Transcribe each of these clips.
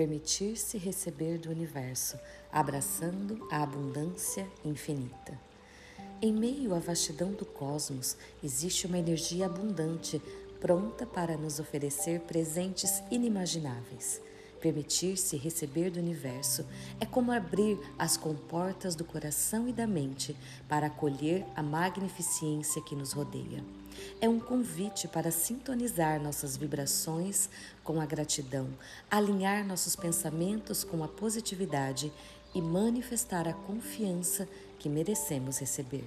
permitir-se receber do universo, abraçando a abundância infinita. Em meio à vastidão do cosmos, existe uma energia abundante, pronta para nos oferecer presentes inimagináveis. Permitir-se receber do universo é como abrir as comportas do coração e da mente para acolher a magnificência que nos rodeia. É um convite para sintonizar nossas vibrações com a gratidão, alinhar nossos pensamentos com a positividade e manifestar a confiança que merecemos receber.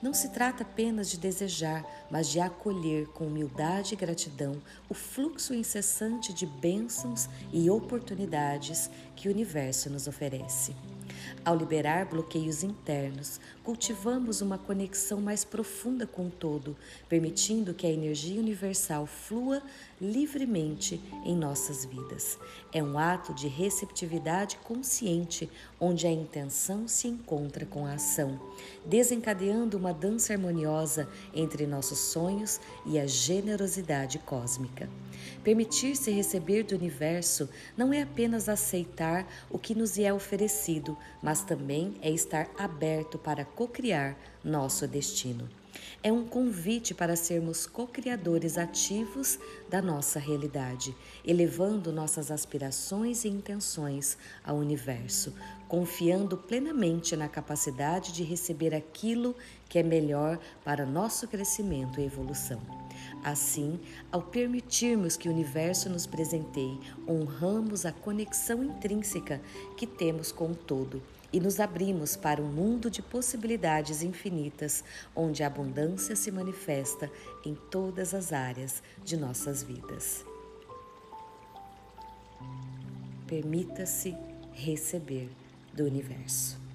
Não se trata apenas de desejar, mas de acolher com humildade e gratidão o fluxo incessante de bênçãos e oportunidades que o universo nos oferece. Ao liberar bloqueios internos, cultivamos uma conexão mais profunda com o todo, permitindo que a energia universal flua livremente em nossas vidas. É um ato de receptividade consciente, onde a intenção se encontra com a ação, desencadeando uma dança harmoniosa entre nossos sonhos e a generosidade cósmica. Permitir-se receber do universo não é apenas aceitar o que nos é oferecido, mas também é estar aberto para co-criar nosso destino. É um convite para sermos co-criadores ativos da nossa realidade, elevando nossas aspirações e intenções ao universo, confiando plenamente na capacidade de receber aquilo que é melhor para nosso crescimento e evolução. Assim, ao permitirmos que o universo nos presenteie, honramos a conexão intrínseca que temos com o todo e nos abrimos para um mundo de possibilidades infinitas, onde a abundância se manifesta em todas as áreas de nossas vidas. Permita-se receber do universo.